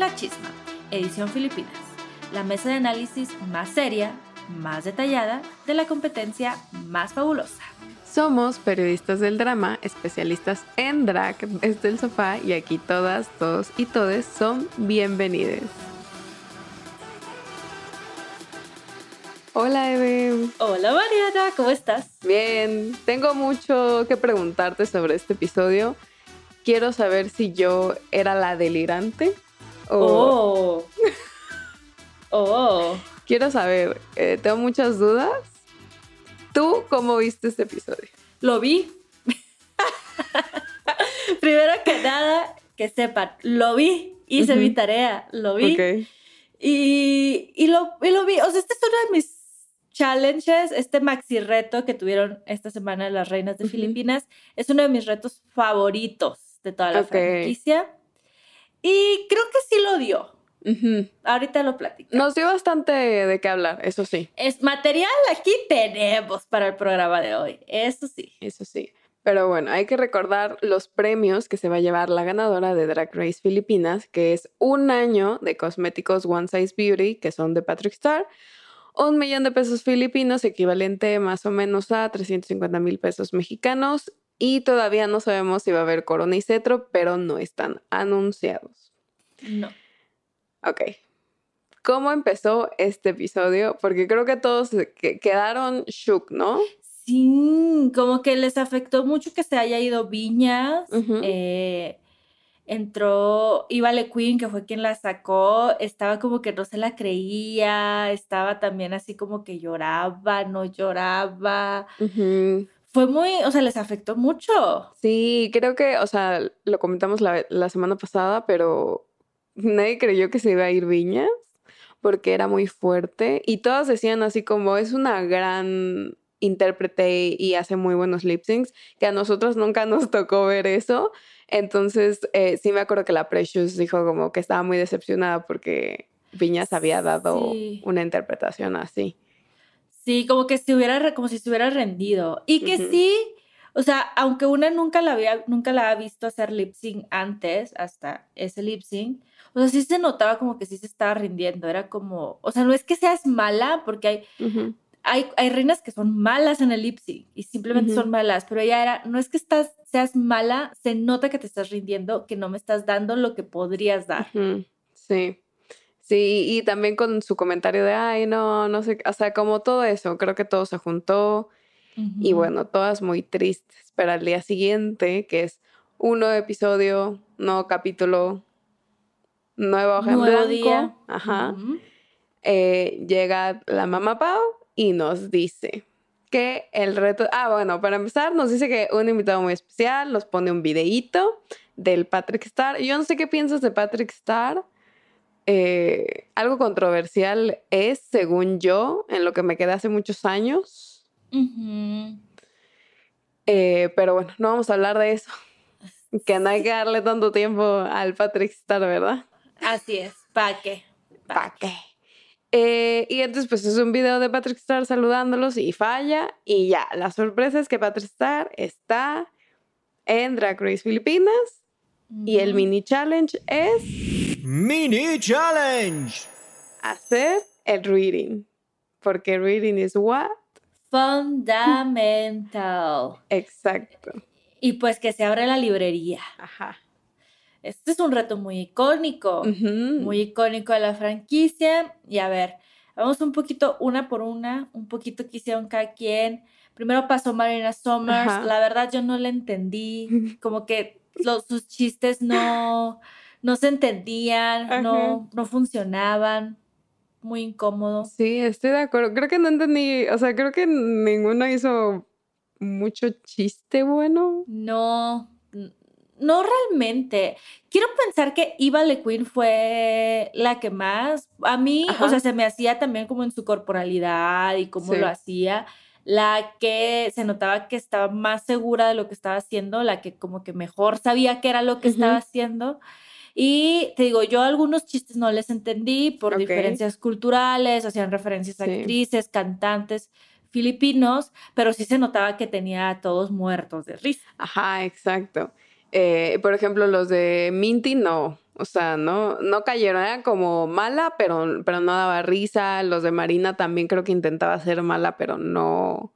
La Chisma, edición Filipinas, la mesa de análisis más seria, más detallada de la competencia más fabulosa. Somos periodistas del drama, especialistas en drag desde el sofá y aquí todas, todos y todes son bienvenidos. Hola Eve. Hola Mariana, ¿cómo estás? Bien, tengo mucho que preguntarte sobre este episodio. Quiero saber si yo era la delirante o... Oh. Oh. Quiero saber, eh, tengo muchas dudas. ¿Tú cómo viste este episodio? Lo vi. Primero que nada, que sepan, lo vi. Hice mi tarea, lo vi. Ok. Y, y lo, y lo vi. O sea, este es uno de mis challenges, este maxi reto que tuvieron esta semana las reinas de Ujú. Filipinas. Es uno de mis retos favoritos de toda la Ok. franquicia. Y creo que sí lo dio. Ujú. Ahorita lo platico. Nos dio bastante de qué hablar, eso sí. Es material aquí tenemos para el programa de hoy. Eso sí. Eso sí. Pero bueno, hay que recordar los premios que se va a llevar la ganadora de Drag Race Filipinas, que es un año de cosméticos One Size Beauty, que son de Patrick Star, un millón de pesos filipinos, equivalente más o menos a 350 mil pesos mexicanos, y todavía no sabemos si va a haber corona y cetro, pero no están anunciados. No. Ok. ¿Cómo empezó este episodio? Porque creo que todos quedaron shook, ¿no? Sí, como que les afectó mucho que se haya ido Viñas. Ujú. eh, entró Ivale Queen, que fue quien la sacó. Estaba como que no se la creía. Estaba también así como que lloraba, no lloraba. Fue muy, o sea, les afectó mucho. Sí, creo que, o sea, lo comentamos la, la semana pasada, pero nadie creyó que se iba a ir Viñas porque era muy fuerte y todas decían así como es una gran intérprete y hace muy buenos lip syncs, que a nosotros nunca nos tocó ver eso. Entonces, eh, sí me acuerdo que la Precious dijo como que estaba muy decepcionada porque Viñas había dado Sí. una interpretación así. Sí, como que se hubiera, como si se hubiera rendido. Y que Ujú. sí, o sea, aunque una nunca la había, nunca la había visto hacer lip sync antes, hasta ese lip sync, o sea, sí se notaba como que sí se estaba rindiendo. Era como, o sea, no es que seas mala, porque hay, Ujú. hay, hay reinas que son malas en el lip sync y simplemente Ujú. son malas, pero ella era, no es que estás, seas mala, se nota que te estás rindiendo, que no me estás dando lo que podrías dar. Sí. Sí, y también con su comentario de, ay, no, no sé, o sea, como todo eso, creo que todo se juntó y bueno, todas muy tristes, pero al día siguiente, que es un nuevo episodio, nuevo capítulo, nueva hoja en Nuevo blanco, día. ajá, eh, llega la mamá Pau y nos dice que el reto, ah, bueno, para empezar nos dice que un invitado muy especial nos pone un videíto del Patrick Star. Yo no sé qué piensas de Patrick Star. Eh, algo controversial es, según yo, en lo que me quedé hace muchos años. Eh, pero bueno, no vamos a hablar de eso. Que no hay que darle tanto tiempo al Patrick Star, ¿verdad? Así es, ¿para qué? ¿Para qué? Eh, y entonces, pues es un video de Patrick Star saludándolos y falla. Y ya, la sorpresa es que Patrick Star está en Drag Race Filipinas. Y el mini challenge es Mini Challenge. hacer el reading. Porque reading is what? Fundamental. Exacto. Y pues que se abre la librería. Ajá. Este es un reto muy icónico, muy icónico de la franquicia. Y a ver, vamos un poquito una por una, un poquito que hicieron cada quien. Primero pasó Marina Summers. Ajá. La verdad yo no la entendí. Como que los, sus chistes no, no se entendían, no, no funcionaban. Muy incómodo. Sí, estoy de acuerdo. Creo que no entendí, o sea, creo que ninguno hizo mucho chiste bueno. No, no realmente. Quiero pensar que Eva LeQueen fue la que más, a mí, o sea, se me hacía también como en su corporalidad y cómo Sí. lo hacía, la que se notaba que estaba más segura de lo que estaba haciendo, la que como que mejor sabía qué era lo que estaba haciendo. Y te digo, yo algunos chistes no les entendí por diferencias culturales, hacían referencias a Sí. actrices, cantantes filipinos, pero sí se notaba que tenía a todos muertos de risa. Ajá, exacto. Eh, por ejemplo, los de Minty no, o sea, no, no cayeron, era como mala, pero, pero no daba risa. Los de Marina también creo que intentaba ser mala, pero no.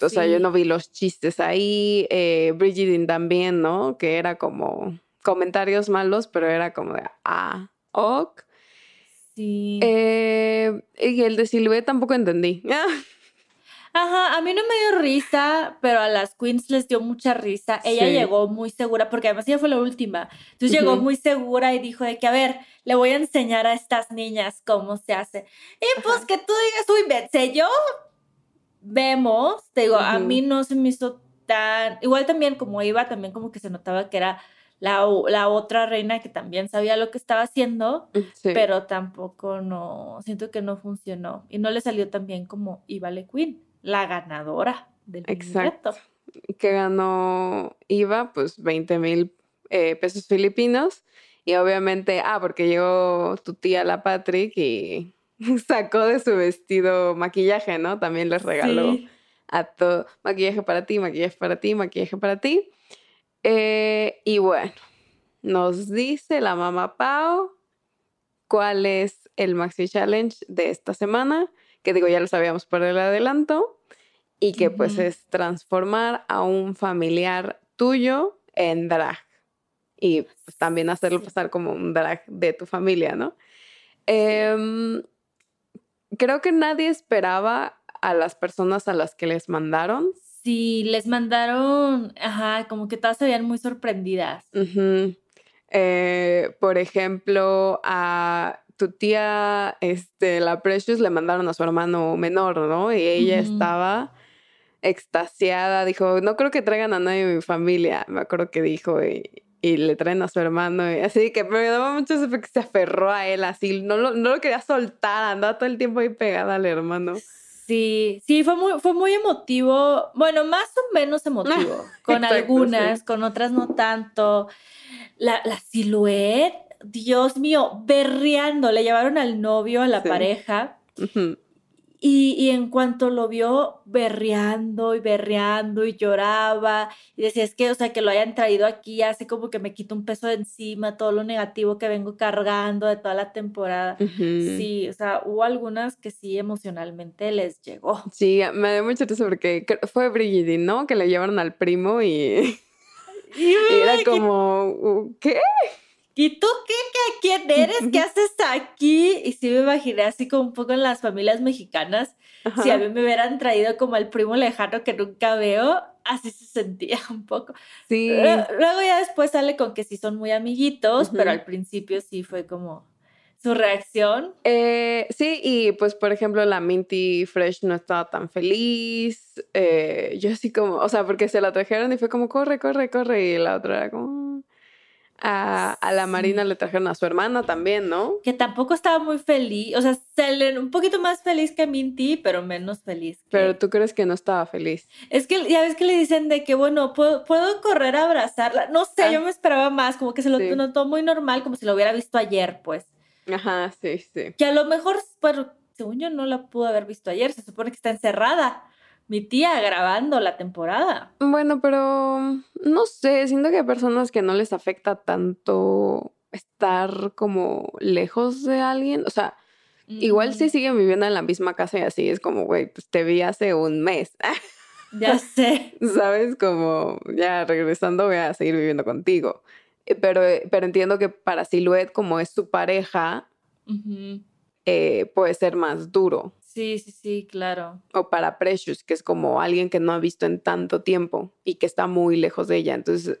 O sea, yo no vi los chistes ahí. Eh, también, ¿no? Que era como comentarios malos, pero era como de, ah, ok. Sí. Eh, y el de Silvé tampoco entendí. Ajá, a mí no me dio risa, pero a las queens les dio mucha risa. Ella Sí. llegó muy segura, porque además ella fue la última. Entonces llegó muy segura y dijo de que, a ver, le voy a enseñar a estas niñas cómo se hace. Y pues Ajá. que tú digas, uy, ve- sé yo, vemos. Te digo, a mí no se me hizo tan... Igual también como iba, también como que se notaba que era la, la otra reina que también sabía lo que estaba haciendo. Sí. pero tampoco no, siento que no funcionó y no le salió tan bien como Iva Queen, la ganadora del Exacto. que ganó IVA, pues 20 mil eh, pesos filipinos. Y obviamente, ah, porque llegó tu tía, la Patrick, y sacó de su vestido maquillaje, ¿no? También les regaló Sí. a todo, maquillaje para ti, maquillaje para ti, maquillaje para ti. Eh, y bueno, nos dice la mamá Pau cuál es el Maxi Challenge de esta semana, que digo, ya lo sabíamos por el adelanto, y que pues es transformar a un familiar tuyo en drag. Y pues, también hacerlo pasar como un drag de tu familia, ¿no? Em, creo que nadie esperaba a las personas a las que les mandaron. Sí, les mandaron, ajá, como que todas se veían muy sorprendidas. Ujú. Eh, por ejemplo, a tu tía, este, la Precious, le mandaron a su hermano menor, ¿no? Y ella estaba extasiada, dijo, no creo que traigan a nadie de mi familia, me acuerdo que dijo, y, y le traen a su hermano, y así que me daba mucho porque se aferró a él, así, no lo, no lo quería soltar, andaba todo el tiempo ahí pegada al hermano. Sí, sí, fue muy, fue muy emotivo, bueno, más o menos emotivo, con Exacto, algunas, sí. con otras no tanto. La, la silueta, Dios mío, berreando, le llevaron al novio, a la Sí. pareja. Y, y, en cuanto lo vio berreando y berreando y lloraba y decía, es que, o sea, que lo hayan traído aquí hace como que me quito un peso de encima, todo lo negativo que vengo cargando de toda la temporada. Sí, o sea, hubo algunas que sí emocionalmente les llegó. Sí, me dio mucho risa porque fue Brigitte, ¿no? Que le llevaron al primo y, y era como, ¿qué? ¿Y tú qué, qué? ¿Quién eres? ¿Qué haces aquí? Y sí me imaginé así como un poco en las familias mexicanas. Si a mí me hubieran traído como el primo lejano que nunca veo, así se sentía un poco. Sí. Luego ya después sale con que sí son muy amiguitos, pero al principio sí fue como su reacción. Eh, sí, y pues por ejemplo la Minty Fresh no estaba tan feliz. Eh, yo así como, o sea, porque se la trajeron y fue como, corre, corre, corre. Y la otra era como a, la Marina le trajeron a su hermana también, ¿no? Que tampoco estaba muy feliz, o sea, salen un poquito más feliz que Minty, pero menos feliz. Pero tú crees que no estaba feliz. Es que ya ves que le dicen de que, bueno, puedo, puedo correr a abrazarla. No sé, yo ah. me esperaba más, como que se lo notó muy normal, como si lo hubiera visto ayer, pues. Ajá, sí, sí. Que a lo mejor, pero según yo no la pudo haber visto ayer, se supone que está encerrada mi tía grabando la temporada. Bueno, pero no sé, siento que hay personas que no les afecta tanto estar como lejos de alguien. O sea, igual si siguen viviendo en la misma casa y así es como, güey, pues te vi hace un mes. Ya sé. ¿Sabes? Como ya regresando voy a seguir viviendo contigo. Eh, pero, eh, pero entiendo que para Silhouette, como es su pareja, eh, puede ser más duro. Sí, sí, sí, claro. O para Precious, que es como alguien que no ha visto en tanto tiempo y que está muy lejos de ella. Entonces,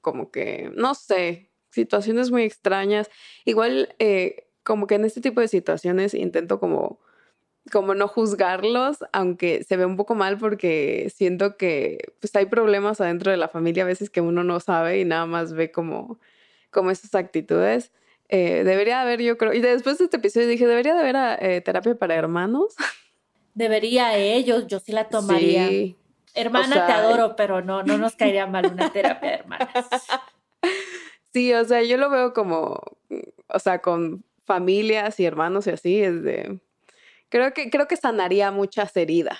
como que, no sé, situaciones muy extrañas. Igual, eh, como que en este tipo de situaciones intento como, como no juzgarlos, aunque se ve un poco mal porque siento que pues hay problemas adentro de la familia a veces que uno no sabe y nada más ve como, como esas actitudes. Eh, debería haber, yo creo, y después de este episodio dije, debería de haber eh, terapia para hermanos. Debería ellos, yo sí la tomaría. Hermana, te adoro, pero no, no nos caería mal una terapia de hermanas. Sí, o sea, yo lo veo como, o sea, con familias y hermanos y así, es de, creo que, creo que sanaría muchas heridas,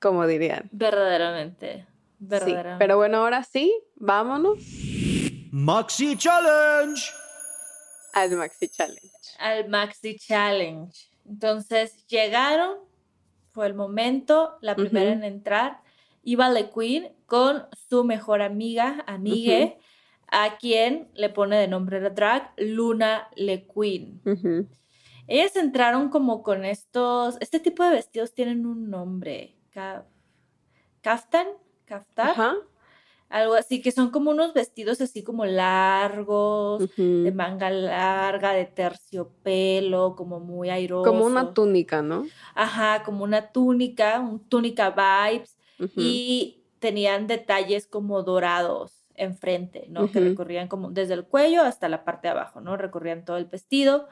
como dirían. Verdaderamente, verdaderamente. pero bueno, ahora sí, vámonos. Maxi Challenge. Al Maxi Challenge. Al Maxi Challenge. Entonces llegaron, fue el momento, la primera en entrar. Iba Le Queen con su mejor amiga, amigue, a quien le pone de nombre de drag Luna Le Queen. Ellas entraron como con estos, este tipo de vestidos tienen un nombre, kaftan, kaftar algo así, que son como unos vestidos así como largos, de manga larga, de terciopelo, como muy airoso. Como una túnica, ¿no? Ajá, como una túnica, un túnica vibes, y tenían detalles como dorados enfrente, ¿no? Que recorrían como desde el cuello hasta la parte de abajo, ¿no? Recorrían todo el vestido.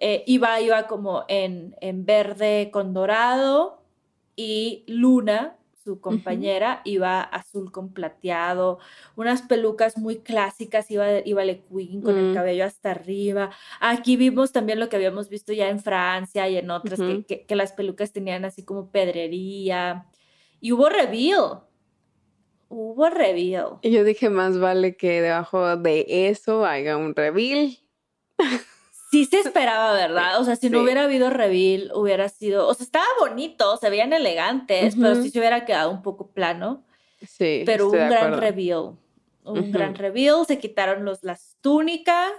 Eh, iba, iba como en, en verde con dorado y luna su compañera, iba azul con plateado, unas pelucas muy clásicas, iba, iba Le Queen con el mm. cabello hasta arriba. Aquí vimos también lo que habíamos visto ya en Francia y en otras, que, que, las pelucas tenían así como pedrería. Y hubo reveal. Hubo reveal. Y yo dije, más vale que debajo de eso haya un reveal. sí se esperaba, ¿verdad? O sea, si no hubiera habido reveal, hubiera sido, o sea, estaba bonito, se veían elegantes, pero sí se hubiera quedado un poco plano. Sí. Pero un gran reveal, un gran reveal, se quitaron los, las túnicas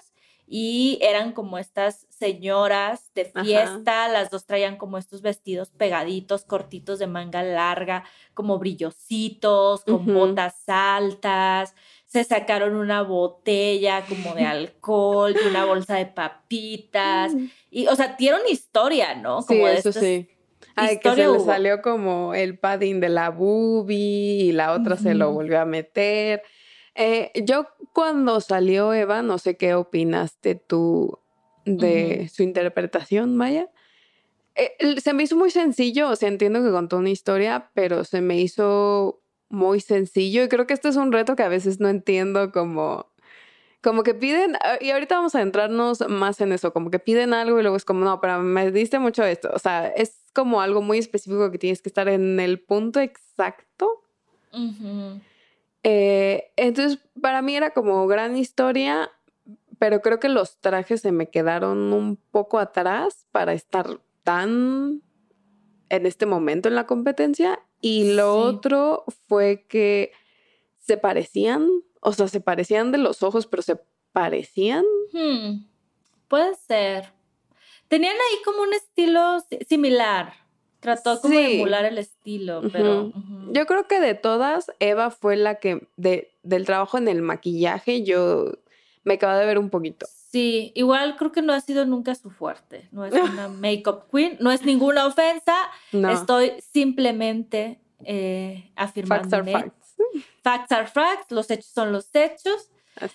y eran como estas señoras de fiesta, las dos traían como estos vestidos pegaditos, cortitos de manga larga, como brillositos, con botas altas, se sacaron una botella como de alcohol y una bolsa de papitas. Mm. Y, o sea, dieron historia, ¿no? Como sí, eso sí. Ay, que se le salió como el padding de la boobie y la otra se lo volvió a meter. Eh, yo cuando salió Eva, no sé qué opinaste tú de su interpretación, Maya. Eh, se me hizo muy sencillo, o sea, entiendo que contó una historia, pero se me hizo muy sencillo y creo que este es un reto que a veces no entiendo como como que piden, ah, y ahorita vamos a entrarnos más en eso, como que piden algo y luego es como, no, pero me diste mucho esto. O sea, es como algo muy específico que tienes que estar en el punto exacto. Eh, entonces, para mí era como gran historia, pero creo que los trajes se me quedaron un poco atrás para estar tan en este momento en la competencia. Y lo otro fue que se parecían, o sea, se parecían de los ojos, pero se parecían. Hmm, puede ser. Tenían ahí como un estilo similar. Trató como de emular el estilo, pero... Yo creo que de todas, Eva fue la que, de, del trabajo en el maquillaje, yo me acabo de ver un poquito. Sí, igual creo que no ha sido nunca su fuerte. No es una make-up queen, no es ninguna ofensa. Estoy simplemente eh, afirmando. Facts are facts. Facts are facts, los hechos son los hechos.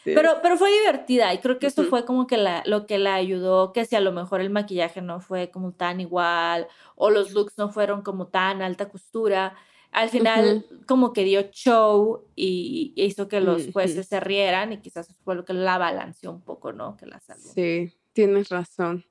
pero, pero fue divertida y creo que eso fue como que la, lo que la ayudó, que si a lo mejor el maquillaje no fue como tan igual o los looks no fueron como tan alta costura, al final como que dio show y, hizo que los jueces se rieran y quizás fue lo que la balanceó un poco, ¿no? Que la salvó. Sí, tienes razón.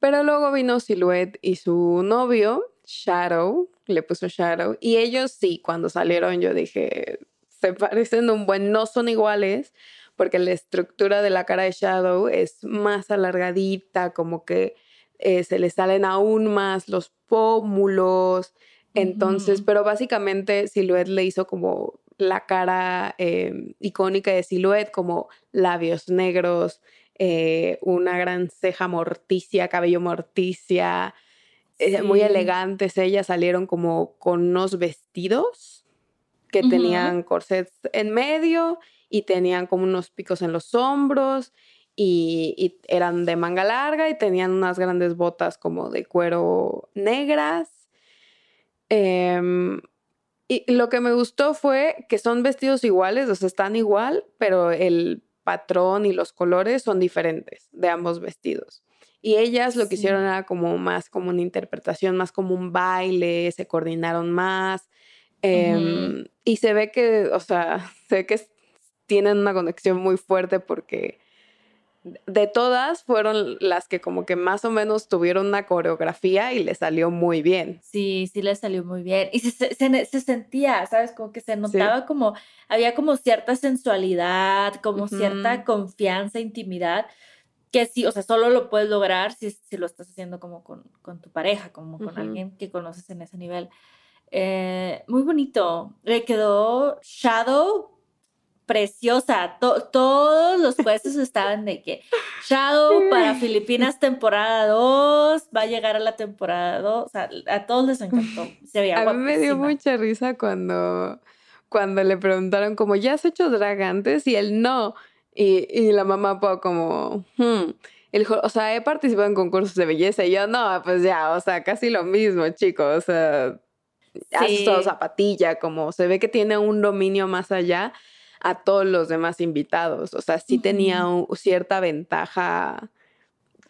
Pero luego vino Silhouette y su novio, Shadow, le puso Shadow, y ellos sí, cuando salieron yo dije, se parecen un buen, no son iguales, porque la estructura de la cara de Shadow es más alargadita, como que eh, se le salen aún más los pómulos, entonces, pero básicamente Silhouette le hizo como la cara em, icónica de Silhouette, como labios negros, eh, una gran ceja morticia, cabello morticia, eh, muy elegantes. Ellas salieron como con unos vestidos que tenían corsets en medio y tenían como unos picos en los hombros y, y, eran de manga larga y tenían unas grandes botas como de cuero negras Em, y lo que me gustó fue que son vestidos iguales, o sea, están igual, pero el patrón y los colores son diferentes de ambos vestidos. Y ellas lo que hicieron era como más como una interpretación, más como un baile, se coordinaron más. Em, y se ve que, o sea, se ve que tienen una conexión muy fuerte porque de todas fueron las que como que más o menos tuvieron una coreografía y le salió muy bien. Sí, sí le salió muy bien. Y se, se, sentía, ¿sabes? Como que se notaba como, había como cierta sensualidad, como cierta confianza, intimidad, que sí, o sea, solo lo puedes lograr si, si lo estás haciendo como con, con tu pareja, como con alguien que conoces en ese nivel. Eh, muy bonito. Le quedó Shadow preciosa. todos los jueces estaban de que Shadow para Filipinas temporada 2 va a llegar a la temporada 2. O sea, a todos les encantó. Se veía a mí me dio mucha risa cuando, cuando le preguntaron como, ¿ya has hecho drag antes? Y él no. Y, y la mamá como, hmm. El, o sea, he participado en concursos de belleza y yo no, pues ya, o sea, casi lo mismo, chicos. O sea, sí. todo zapatilla, como se ve que tiene un dominio más allá a todos los demás invitados. O sea, sí tenía cierta ventaja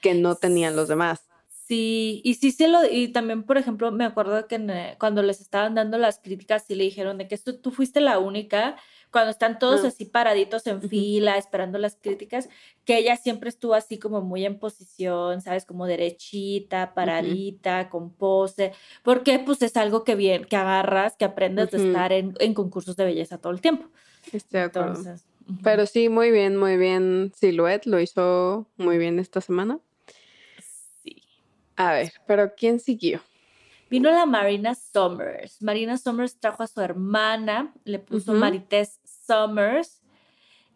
que no tenían los demás. Sí, y sí se lo, y también, por ejemplo, me acuerdo que eh, cuando les estaban dando las críticas, sí le dijeron de que tú fuiste la única, cuando están todos ah. así paraditos en fila, esperando las críticas, que ella siempre estuvo así como muy en posición, ¿sabes? Como derechita, paradita, con pose, porque pues es algo que bien, que agarras, que aprendes de estar en, en concursos de belleza todo el tiempo. Estoy de acuerdo. Pero sí, muy bien, muy bien. Silhouette lo hizo muy bien esta semana. Sí. A ver, pero ¿quién siguió? Vino la Marina Summers. Marina Summers trajo a su hermana, le puso Marites Summers.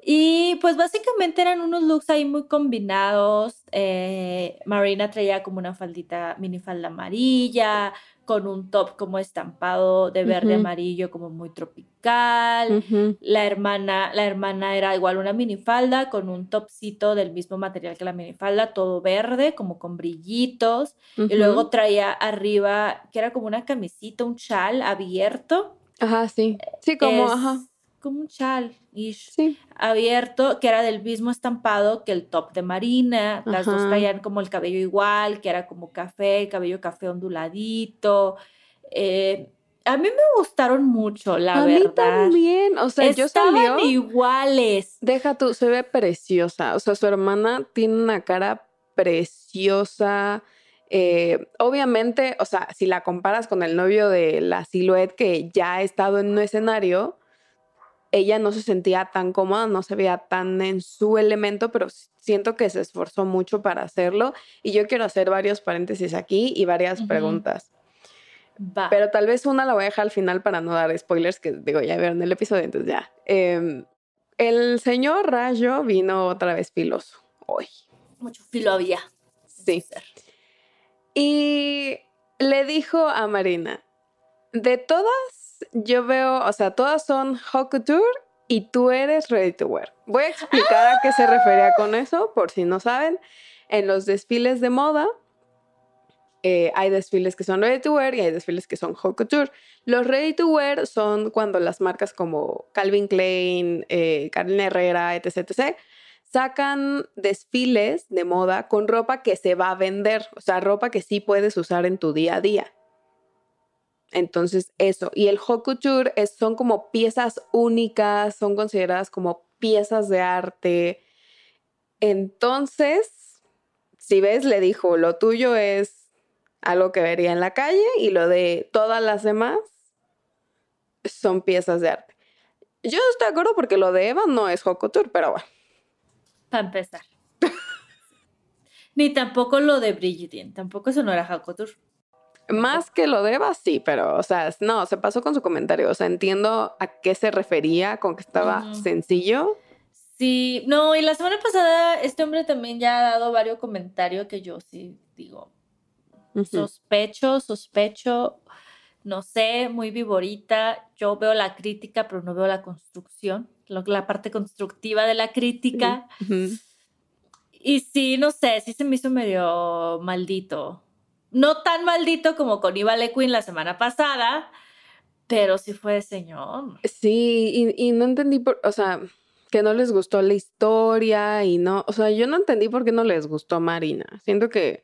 Y pues básicamente eran unos looks ahí muy combinados. Eh, Marina traía como una faldita, minifalda amarilla, con un top como estampado de verde amarillo como muy tropical. La hermana, la hermana era igual una minifalda con un topcito del mismo material que la minifalda, todo verde, como con brillitos. Y luego traía arriba, que era como una camisita, un chal abierto. Ajá, sí. Sí, como, ajá como un chal abierto, que era del mismo estampado que el top de Marina. Las dos traían como el cabello igual, que era como café, cabello café onduladito. Eh, A mí me gustaron mucho, la a verdad. mí también. O sea, yo Estaban salió. iguales. Deja tú, se ve preciosa. O sea, su hermana tiene una cara preciosa. Eh, obviamente, o sea, si la comparas con el novio de la Silhouette que ya ha estado en un escenario, ella no se sentía tan cómoda, no se veía tan en su elemento, pero siento que se esforzó mucho para hacerlo. Y yo quiero hacer varios paréntesis aquí y varias preguntas. Va. Pero tal vez una la voy a dejar al final para no dar spoilers, que digo, ya vieron el episodio, entonces ya. Em, el señor Rayo vino otra vez filoso hoy. Mucho filo había. Sí. Y le dijo a Marina, de todas, yo veo, o sea, todas son haute couture y tú eres ready to wear. Voy a explicar a qué se refería con eso, por si no saben. En los desfiles de moda, eh, hay desfiles que son ready to wear y hay desfiles que son haute couture. Los ready to wear son cuando las marcas como Calvin Klein, eh, Herrera, etc, etc, sacan desfiles de moda con ropa que se va a vender, o sea, ropa que sí puedes usar en tu día a día. Entonces, eso. Y el haute son como piezas únicas, son consideradas como piezas de arte. Entonces, si ves, le dijo, lo tuyo es algo que vería en la calle y lo de todas las demás son piezas de arte. Yo no estoy de acuerdo porque lo de Eva no es haute pero bueno. Para empezar. Ni tampoco lo de Brigitte, tampoco eso no era haute. Más que lo de Eva, sí, pero, o sea, no, se pasó con su comentario. O sea, entiendo a qué se refería con que estaba Ujú. sencillo. Sí, no, y la semana pasada este hombre también ya ha dado varios comentarios que yo sí digo, Ujú. sospecho, sospecho, no sé, muy viborita. Yo veo la crítica, pero no veo la construcción, lo- la parte constructiva de la crítica. Ujú. Y sí, no sé, sí se me hizo medio maldito. No tan maldito como con Iva Queen la semana pasada, pero sí fue de señor. Sí, y, y no entendí, por, o sea, que no les gustó la historia y no, o sea, yo no entendí por qué no les gustó Marina. Siento que,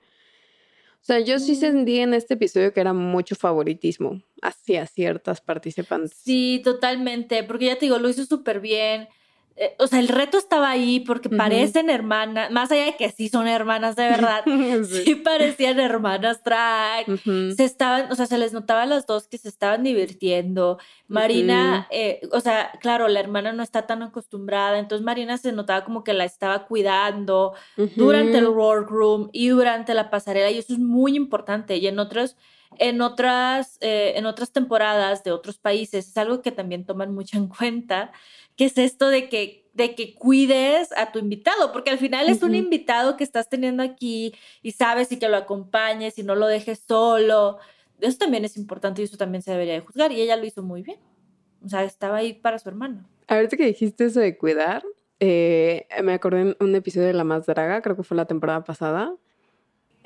o sea, yo sí Mm. sentí en este episodio que era mucho favoritismo hacia ciertas participantes. Sí, totalmente, porque ya te digo, lo hizo súper bien. Eh, o sea, el reto estaba ahí porque parecen hermanas, más allá de que sí son hermanas de verdad, sí parecían hermanas drag. Ujú. Se estaban, o sea, se les notaba a las dos que se estaban divirtiendo. Marina, eh, o sea, claro, la hermana no está tan acostumbrada, entonces Marina se notaba como que la estaba cuidando durante el workroom y durante la pasarela y eso es muy importante y en otros en otras eh, en otras temporadas de otros países es algo que también toman mucho en cuenta que es esto de que de que cuides a tu invitado porque al final es un invitado que estás teniendo aquí y sabes y que lo acompañes y no lo dejes solo. Eso también es importante y eso también se debería de juzgar y ella lo hizo muy bien. O sea estaba ahí para su hermano. Ahorita que dijiste eso de cuidar, eh, me acordé en un episodio de La Más Draga, creo que fue la temporada pasada.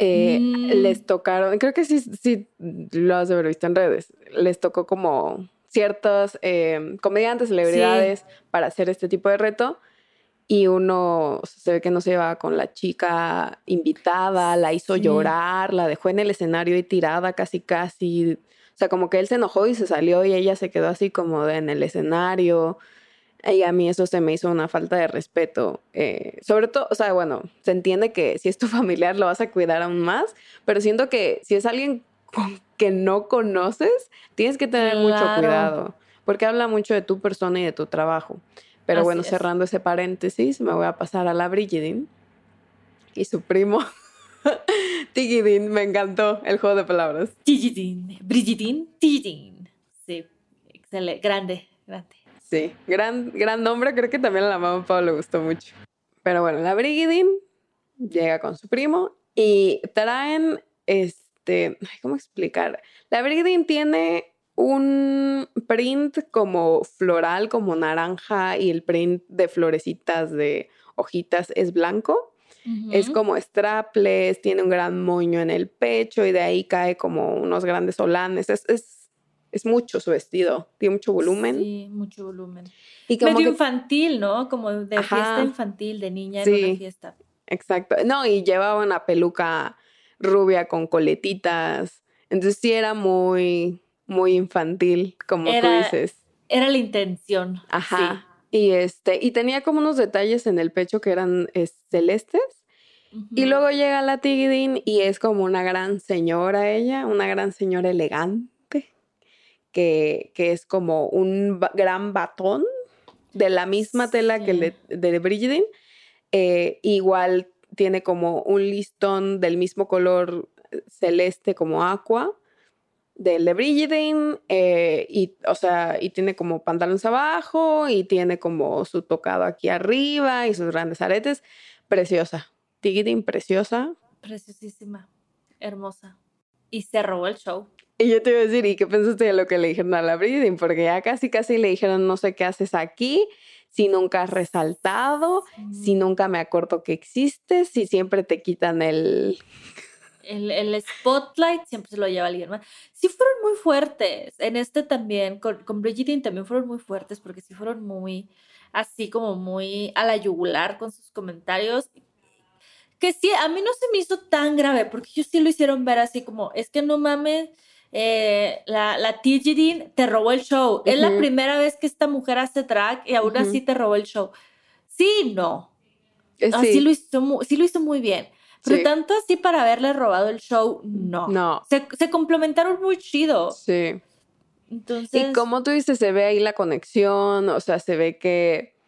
Eh, Mm. Les tocaron, creo que sí, sí lo has de haber visto en redes, les tocó como ciertos eh, comediantes, celebridades para hacer este tipo de reto. Y uno o sea, se ve que no se llevaba con la chica invitada, la hizo Sí. llorar, la dejó en el escenario y tirada casi casi. O sea, como que él se enojó y se salió y ella se quedó así como en el escenario. Y a mí eso se me hizo una falta de respeto. eh, sobre todo, o sea, bueno, se entiende que si es tu familiar lo vas a cuidar aún más, pero siento que si es alguien que no conoces, tienes que tener mucho cuidado, porque habla mucho de tu persona y de tu trabajo. Pero Así bueno, es. cerrando ese paréntesis, me voy a pasar a la Brigidin y su primo. Tigidin, me encantó el juego de palabras. Brigitte, Brigitte, Brigitte. Sí, excelente, grande, grande. Sí, gran, gran nombre, creo que también a la mamá Pau le gustó mucho. Pero bueno, la Brigidin llega con su primo y traen este, ay, ¿cómo explicar? La Brigidin tiene un print como floral, como naranja y el print de florecitas de hojitas es blanco. Es como strapless, tiene un gran moño en el pecho y de ahí cae como unos grandes solanes. Es, es, es mucho su vestido, tiene mucho volumen. Sí, mucho volumen. Y como Medio que- infantil, ¿no? Como de Ajá. fiesta infantil, de niña en Sí. una fiesta. Exacto. No, y llevaba una peluca rubia con coletitas. Entonces sí era muy, muy infantil, como tú dices. Era la intención. Ajá. Y este, y tenía como unos detalles en el pecho que eran celestes. Y luego llega la Tigidin y es como una gran señora ella, una gran señora elegante, que, que es como un gran batón de la misma tela que el de, de Brigidin. Eh, igual tiene como un listón del mismo color eh, celeste como aqua del de Brigidin eh, y o sea y tiene como pantalones abajo y tiene como su tocado aquí arriba y sus grandes aretes. Preciosa Tigidin preciosa. Preciosísima hermosa. Y se robó el show y yo te iba a decir, ¿y qué pensaste de lo que le dijeron a la Brigidin? Porque ya casi casi le dijeron, no sé qué haces aquí, si nunca has resaltado, si nunca me acuerdo que existes, si siempre te quitan el... El, el, spotlight siempre se lo lleva alguien más. Sí fueron muy fuertes. En este también, con, con Brigitte también fueron muy fuertes porque sí fueron muy, así como muy a la yugular con sus comentarios. Que sí, a mí no se me hizo tan grave porque ellos sí lo hicieron ver así como, es que no mames, eh, la, la te robó el show. Es la primera vez que esta mujer hace drag y aún así te robó el show. Sí, no. Eh, ah, sí. lo, hizo muy, sí lo hizo muy bien. Pero tanto así para haberle robado el show, no. No. Se, se complementaron muy chido. Sí. Entonces. Y como tú dices, se ve ahí la conexión, o sea, se ve que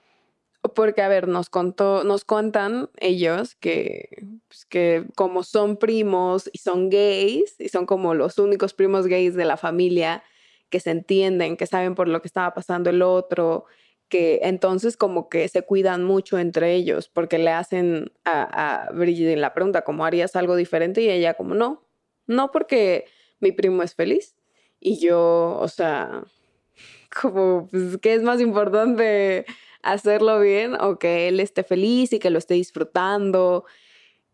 porque, a ver, nos contó, nos cuentan ellos que, pues, que como son primos y son gays, y son como los únicos primos gays de la familia que se entienden, que saben por lo que estaba pasando el otro, que entonces como que se cuidan mucho entre ellos, porque le hacen a, a Brigitte la pregunta, ¿cómo harías algo diferente? Y ella como, no, no porque mi primo es feliz. Y yo, o sea, como, pues, ¿qué es más importante? Hacerlo bien o que él esté feliz y que lo esté disfrutando.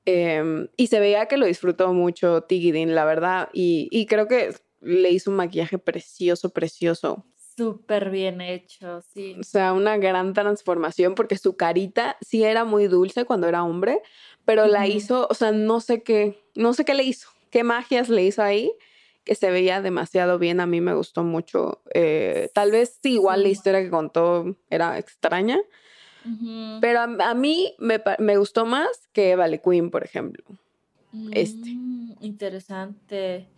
Em, y se veía que lo disfrutó mucho Tigidin, la verdad. Y, creo que le hizo un maquillaje precioso, precioso. Súper bien hecho, sí. O sea, una gran transformación porque su carita sí era muy dulce cuando era hombre, pero la hizo, o sea, no sé qué, no sé qué le hizo, qué magias le hizo ahí, que se veía demasiado bien. A mí me gustó mucho. Eh, tal vez sí, igual la historia que contó era extraña. Pero a, mí me, gustó más que Vale Queen, por ejemplo. este. Mm, interesante.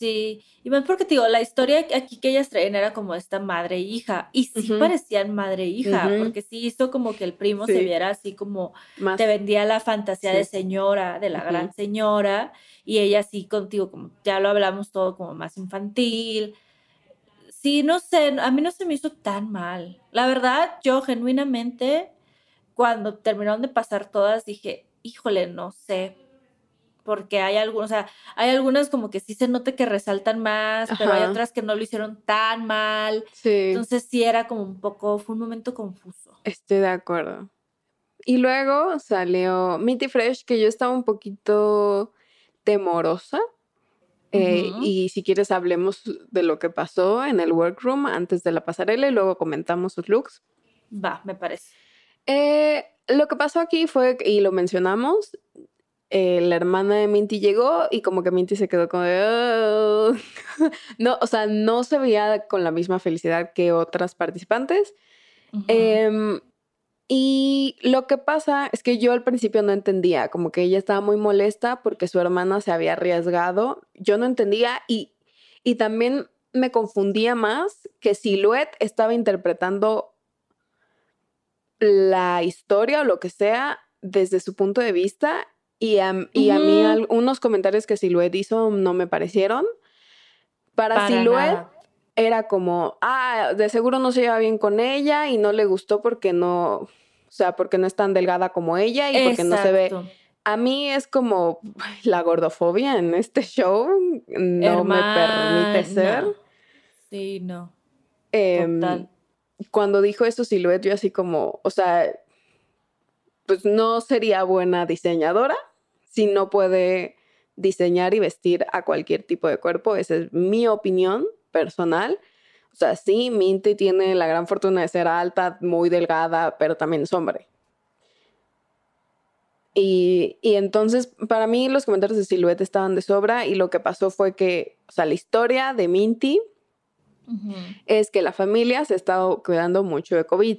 Sí, y más porque te digo, la historia aquí que ellas traían era como esta madre e hija, y sí parecían madre e hija, porque sí hizo como que el primo se viera así como te vendía la fantasía de señora, de la gran señora, y ella sí contigo, como ya lo hablamos todo como más infantil. Sí, no sé, a mí no se me hizo tan mal. La verdad, yo genuinamente, cuando terminaron de pasar todas, dije, híjole, no sé, porque hay algunos, o sea, hay algunas como que sí se nota que resaltan más, pero hay otras que no lo hicieron tan mal. Sí. Entonces sí era como un poco, fue un momento confuso. Estoy de acuerdo. Y luego salió Mitty Fresh, que yo estaba un poquito temorosa. Eh, y si quieres hablemos de lo que pasó en el workroom antes de la pasarela y luego comentamos sus looks. Va, me parece. Eh, lo que pasó aquí fue, y lo mencionamos, eh, la hermana de Minty llegó y como que Minty se quedó como de... no, o sea, no se veía con la misma felicidad que otras participantes. Em, y lo que pasa es que yo al principio no entendía, como que ella estaba muy molesta porque su hermana se había arriesgado. Yo no entendía y, y también me confundía más que Silhouette estaba interpretando la historia o lo que sea desde su punto de vista y a, y a mí algunos comentarios que Silhouette hizo no me parecieron. Para, Silhouette era como, ah, de seguro no se lleva bien con ella y no le gustó porque no, o sea, porque no es tan delgada como ella y porque no se ve. A mí es como la gordofobia en este show no me permite ser. Sí, no. Total. Cuando dijo eso Silhouette, yo así como, o sea, pues no sería buena diseñadora si no puede diseñar y vestir a cualquier tipo de cuerpo. Esa es mi opinión personal. O sea, sí, Minty tiene la gran fortuna de ser alta, muy delgada, pero también es hombre. Y, y, entonces, para mí, los comentarios de Silhouette estaban de sobra y lo que pasó fue que, o sea, la historia de Minty es que la familia se ha estado cuidando mucho de COVID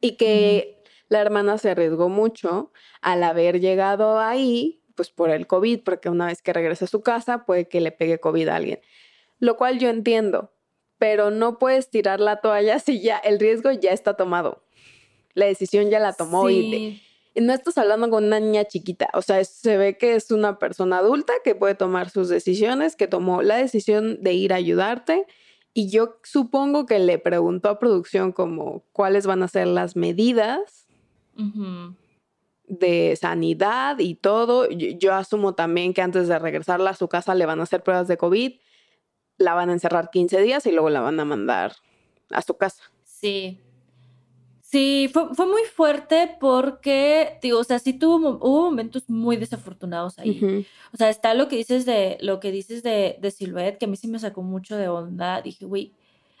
y que la hermana se arriesgó mucho al haber llegado ahí, pues por el COVID, porque una vez que regrese a su casa puede que le pegue COVID a alguien, lo cual yo entiendo, pero no puedes tirar la toalla si ya el riesgo ya está tomado. La decisión ya la tomó y, no estás hablando con una niña chiquita, o sea, se ve que es una persona adulta que puede tomar sus decisiones, que tomó la decisión de ir a ayudarte y yo supongo que le preguntó a producción como cuáles van a ser las medidas de sanidad y todo. Yo, asumo también que antes de regresarla a su casa le van a hacer pruebas de COVID, la van a encerrar 15 días y luego la van a mandar a su casa. Sí, Sí, fue, fue, muy fuerte porque, digo, o sea, sí tuvo hubo momentos muy desafortunados ahí. O sea, está lo que dices de lo que dices de, de Silhouette, que a mí sí me sacó mucho de onda. Dije, güey,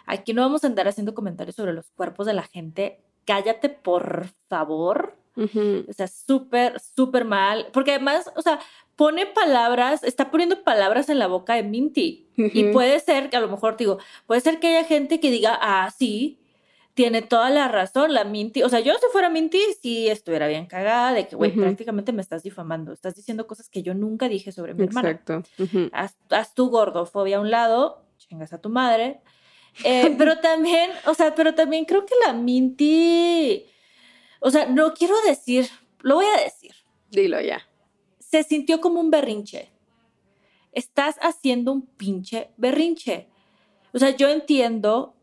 aquí no vamos a andar haciendo comentarios sobre los cuerpos de la gente. Cállate, por favor. O sea, súper, súper mal. Porque además, o sea, pone palabras, está poniendo palabras en la boca de Minty. Y puede ser que a lo mejor, digo, puede ser que haya gente que diga, ah, sí, tiene toda la razón, la Minty, o sea, yo si fuera Minty, sí estuviera bien cagada de que, güey, prácticamente me estás difamando, estás diciendo cosas que yo nunca dije sobre mi hermana. Exacto. haz, tu gordofobia a un lado, chingas a tu madre. Eh, pero también, o sea, pero también creo que la Minty, o sea, no quiero decir, lo voy a decir. Dilo ya. Se sintió como un berrinche. Estás haciendo un pinche berrinche. O sea, yo entiendo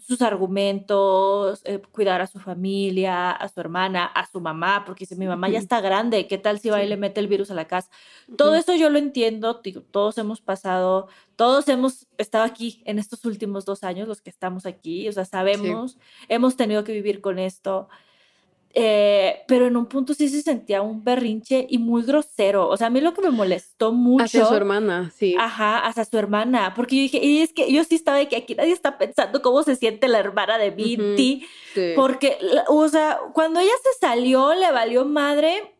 sus argumentos, eh, cuidar a su familia, a su hermana, a su mamá, porque dice, mi mamá ya está grande, ¿qué tal si va y le mete el virus a la casa? Todo eso yo lo entiendo, todos hemos pasado, todos hemos estado aquí en estos últimos dos años, los que estamos aquí, o sea, sabemos, hemos tenido que vivir con esto. Eh, pero en un punto sí se sentía un berrinche y muy grosero. O sea, a mí lo que me molestó mucho. Hacia su hermana, sí. Ajá, hacia su hermana. Porque yo dije, y es que yo sí estaba de que aquí nadie está pensando cómo se siente la hermana de Vinti. Porque, o sea, cuando ella se salió, le valió madre.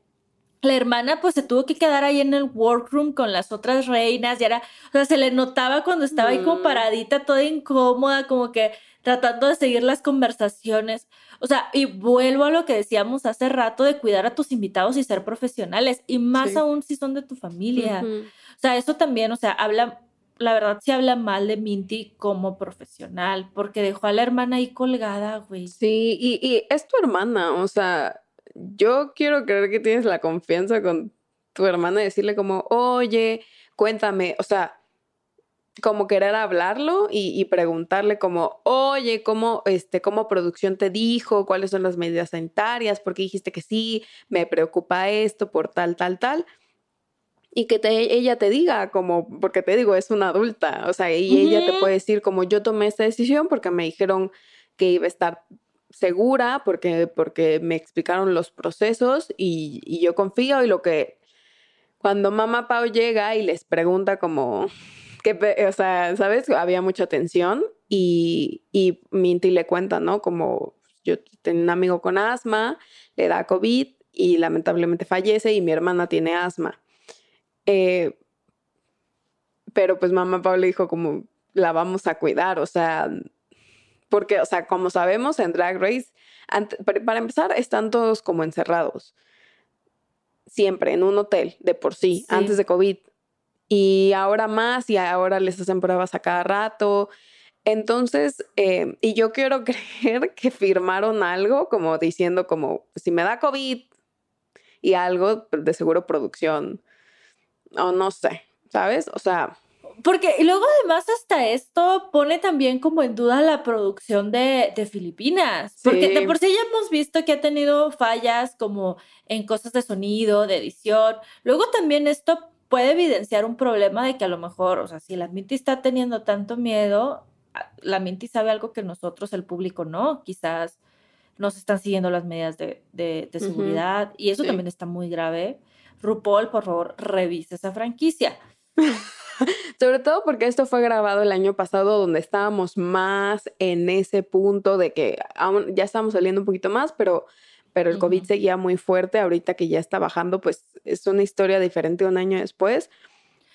La hermana pues se tuvo que quedar ahí en el workroom con las otras reinas y era, o sea, se le notaba cuando estaba ahí como mm. paradita, toda incómoda, como que tratando de seguir las conversaciones. O sea, y vuelvo a lo que decíamos hace rato de cuidar a tus invitados y ser profesionales, y más aún si son de tu familia. O sea, eso también, o sea, habla, la verdad sí habla mal de Minty como profesional, porque dejó a la hermana ahí colgada, güey. Sí, y, y es tu hermana, o sea, yo quiero creer que tienes la confianza con tu hermana y decirle como, oye, cuéntame, o sea, como querer hablarlo y, preguntarle como, oye, ¿cómo, este, ¿cómo producción te dijo? ¿Cuáles son las medidas sanitarias? ¿Por qué dijiste que sí? Me preocupa esto por tal, tal, tal. Y que ella te diga como, porque te digo, es una adulta, o sea, y ella te puede decir como yo tomé esta decisión porque me dijeron que iba a estar segura, porque, porque me explicaron los procesos y, y yo confío y lo que, cuando mamá Pau llega y les pregunta como, que, o sea, ¿sabes? Había mucha tensión y, y Minty le cuenta, ¿no? Como yo tengo un amigo con asma, le da COVID y lamentablemente fallece y mi hermana tiene asma. Eh, pero pues mamá Pablo dijo como la vamos a cuidar, o sea, porque, o sea, como sabemos en Drag Race, para empezar, están todos como encerrados, siempre en un hotel de por sí, antes de COVID y ahora más y ahora les hacen pruebas a cada rato. Entonces, eh, y yo quiero creer que firmaron algo como diciendo como, si me da COVID y algo, de seguro producción, o no sé, ¿sabes? O sea... Porque y luego además hasta esto pone también como en duda la producción de, de Filipinas. Porque de por sí ya hemos visto que ha tenido fallas como en cosas de sonido, de edición. Luego también esto puede evidenciar un problema de que a lo mejor, o sea, si la Minty está teniendo tanto miedo, la Minty sabe algo que nosotros, el público, no. Quizás no se están siguiendo las medidas de, de, seguridad y eso también está muy grave. RuPaul, por favor, revise esa franquicia. Sobre todo porque esto fue grabado el año pasado donde estábamos más en ese punto de que aún ya estamos saliendo un poquito más, pero pero el COVID seguía muy fuerte, ahorita que ya está bajando, pues es una historia diferente un año después.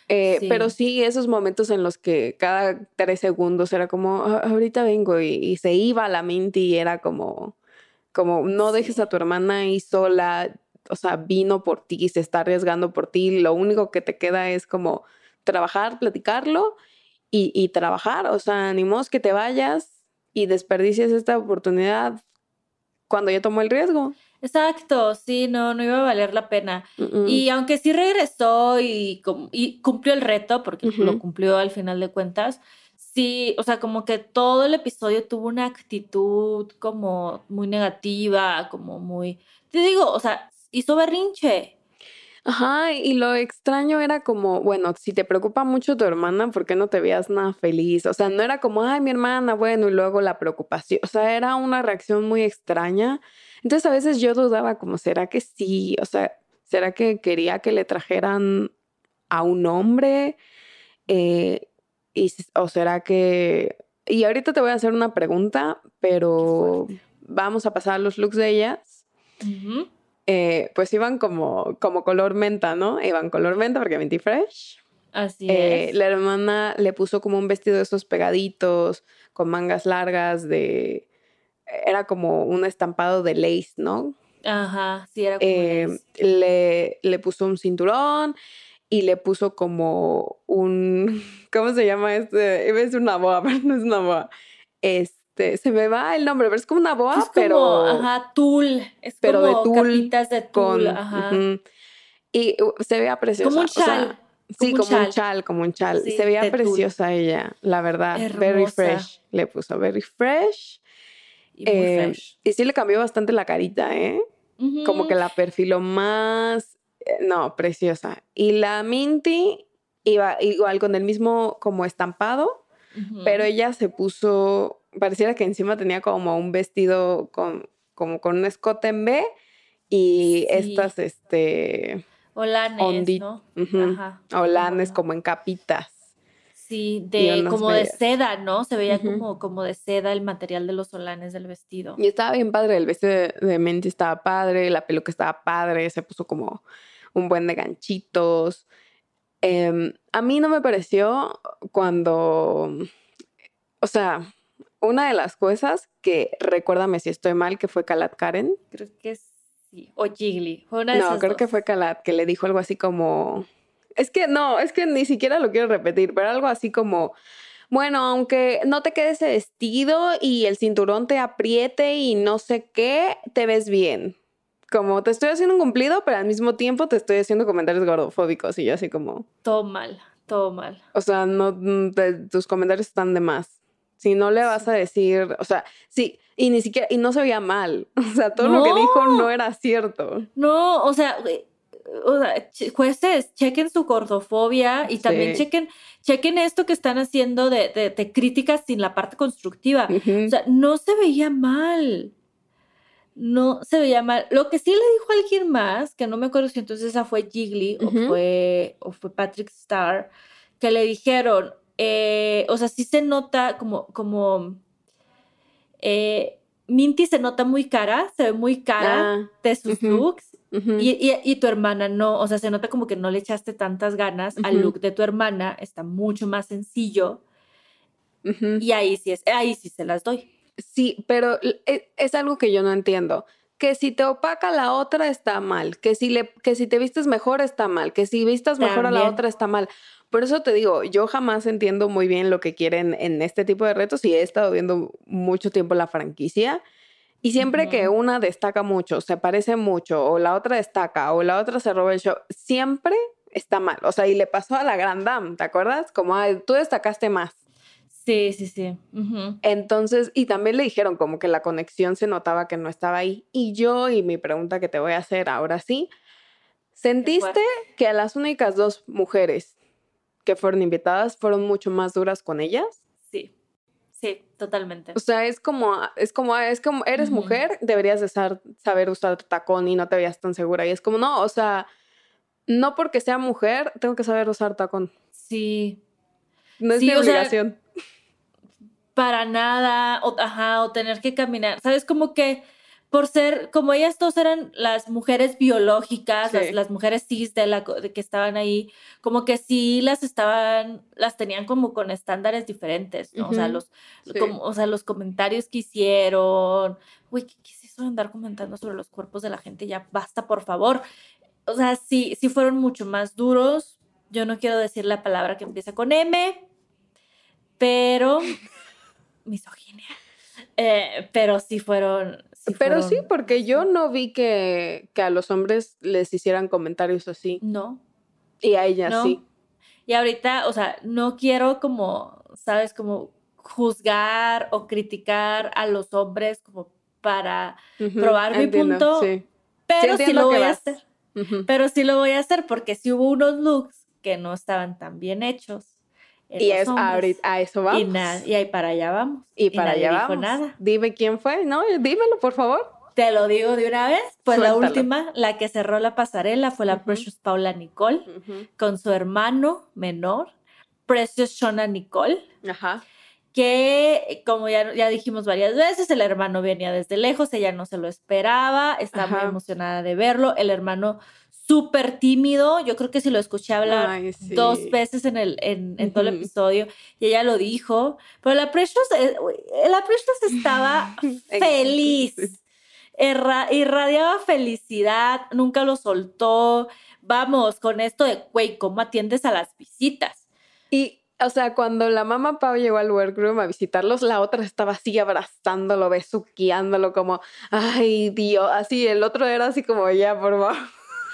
Eh, Sí. Pero sí, esos momentos en los que cada tres segundos era como, "Ah, ahorita vengo y, y se iba a la Minty y era como, como, no dejes a tu hermana ahí sola, o sea, vino por ti, se está arriesgando por ti, lo único que te queda es como trabajar, platicarlo y, y trabajar, o sea, ni modo que te vayas y desperdicies esta oportunidad cuando ya tomó el riesgo. Exacto, sí, no, no iba a valer la pena. Y aunque sí regresó y, y cumplió el reto, porque lo cumplió al final de cuentas, sí, o sea, como que todo el episodio tuvo una actitud como muy negativa, como muy, te digo, o sea, hizo berrinche. Ajá, y lo extraño era como, bueno, si te preocupa mucho tu hermana, ¿por qué no te veías nada feliz? O sea, no era como, ay, mi hermana, bueno, y luego la preocupación. O sea, era una reacción muy extraña. Entonces a veces yo dudaba como, ¿será que sí? O sea, ¿será que quería que le trajeran a un hombre? Eh, y, ¿O será que... Y ahorita te voy a hacer una pregunta, pero vamos a pasar a los looks de ellas. Eh, pues iban como, como color menta, ¿no? Iban color menta porque Minty Fresh. Así Eh, es. la hermana le puso como un vestido de esos pegaditos, con mangas largas, de... Era como un estampado de lace, ¿no? Ajá, sí, era como Eh, es. le, le puso un cinturón y le puso como un... ¿Cómo se llama este? Decir una boa, pero no es una boa. Este, se me va el nombre, pero es como una boa, Es como, pero... ajá, tul, es pero de como tul capitas de tul, con ajá. ujú. y uh, se veía preciosa. Como un o sea, chal, sí, como un como un chal. como un chal. Sí, se veía de tul. preciosa ella, la verdad. Very fresh. Le puso very fresh. Y muy Eh, fresh. y sí le cambió bastante la carita, ¿eh? Como que la perfiló más. eh, No, preciosa. Y la Minty iba igual con el mismo como estampado, Pero ella se puso, pareciera que encima tenía como un vestido con, como con un escote en B y Sí. estas, este, Olanes, ondi- ¿no? Ajá. holanes Ajá. como en capitas. Sí, de como de seda, ¿no? Se veía como, como de seda el material de los olanes del vestido. Y estaba bien padre, el vestido de, de Minty estaba padre, la peluca estaba padre, se puso como un buen de ganchitos. Em, a mí no me pareció cuando, o sea, una de las cosas que, recuérdame si estoy mal, que fue Kalat Karen. Creo que sí. O Jiggly. Fue una de No, creo que fue Kalat que le dijo algo así como. Es que no, es que ni siquiera lo quiero repetir, pero algo así como. Bueno, aunque no te quede ese vestido y el cinturón te apriete y no sé qué, te ves bien. Como te estoy haciendo un cumplido, pero al mismo tiempo te estoy haciendo comentarios gordofóbicos y yo así como. Todo mal, todo mal. O sea, no, mm, te- tus comentarios están de más. Si no le vas a decir, o sea, sí, y ni siquiera, y no se veía mal. O sea, todo lo que dijo No. era cierto. No, o sea, o jueces, chequen su gordofobia y también Sí. chequen, chequen esto que están haciendo de, de, de críticas sin la parte constructiva. O sea, no se veía mal. No se veía mal. Lo que sí le dijo alguien más, que no me acuerdo si entonces esa fue Jiggly Ujú. o, fue, o fue Patrick Starr, que le dijeron, eh, o sea, sí se nota como, como, eh, Minty se nota muy cara, se ve muy cara Ah, de sus looks. Y, y- y tu hermana no, o sea, se nota como que no le echaste tantas ganas al look de tu hermana, está mucho más sencillo y ahí sí es, ahí sí se las doy. Sí, pero e- es, algo que yo no entiendo. Que si te opaca la otra está mal, que si, le, que si te vistes mejor está mal, que si vistas mejor a la otra está mal. Por eso te digo, yo jamás entiendo muy bien lo que quieren en este tipo de retos y he estado viendo mucho tiempo la franquicia. Y siempre que una destaca mucho, se parece mucho, o la otra destaca, o la otra se roba el show, siempre está mal. O sea, y le pasó a la Grand Dame, ¿te acuerdas? Como, "Ay, tú destacaste más. Sí, sí, sí. Entonces, y también le dijeron como que la conexión se notaba que no estaba ahí. Y yo, y mi pregunta que te voy a hacer ahora sí, ¿sentiste que a las únicas dos mujeres que fueron invitadas fueron mucho más duras con ellas? Sí, sí, totalmente. O sea, es como, es como, es como, eres mujer, deberías de saber usar tacón y no te veías tan segura. Y es como, no, o sea, no porque sea mujer, tengo que saber usar tacón. Sí, No es Sí, mi o sea, obligación. Para nada, o, ajá, o tener que caminar, ¿sabes? Como que por ser, como ellas dos eran las mujeres biológicas, Sí. las, las mujeres cis de la, de que estaban ahí, como que sí las estaban, las tenían como con estándares diferentes, ¿no? O sea, los, Sí. como, o sea, los comentarios que hicieron, uy, ¿qué, qué es eso de andar comentando sobre los cuerpos de la gente? Ya basta, por favor. O sea, sí, sí fueron mucho más duros. Yo no quiero decir la palabra que empieza con M, pero misoginia. Eh, pero sí fueron. sí Pero sí, porque yo no vi que, que a los hombres les hicieran comentarios así. No, Y a ellas no. sí. Y ahorita, o sea, no quiero como, sabes, como juzgar o criticar a los hombres como para probar mi punto, sí. pero sí, lo voy a hacer. Pero sí lo voy a hacer porque sí hubo unos looks que no estaban tan bien hechos. Y es hombres. ahorita, a eso vamos. Y, na- y ahí para allá vamos. Y para nadie allá dijo vamos. nada. Dime quién fue, ¿no? Dímelo, por favor. Te lo digo de una vez. Pues la última, la que cerró la pasarela fue la. Precious Paula Nicole con su hermano menor, Precious Shona Nicole. Ajá. que como ya, ya dijimos varias veces, el hermano venía desde lejos, ella no se lo esperaba, estaba muy emocionada de verlo, el hermano súper tímido, yo creo que si lo escuché hablar Ay, sí. dos veces en, el, en, en todo el episodio y ella lo dijo, pero la Precious, eh, la Precious estaba feliz, Erra- irradiaba felicidad, nunca lo soltó, vamos, con esto de, güey, ¿cómo atiendes a las visitas? Y, o sea, cuando la mamá Pau llegó al workroom a visitarlos, la otra estaba así abrazándolo, besuqueándolo, como, ay, Dios, así, el otro era así como, ya, por favor.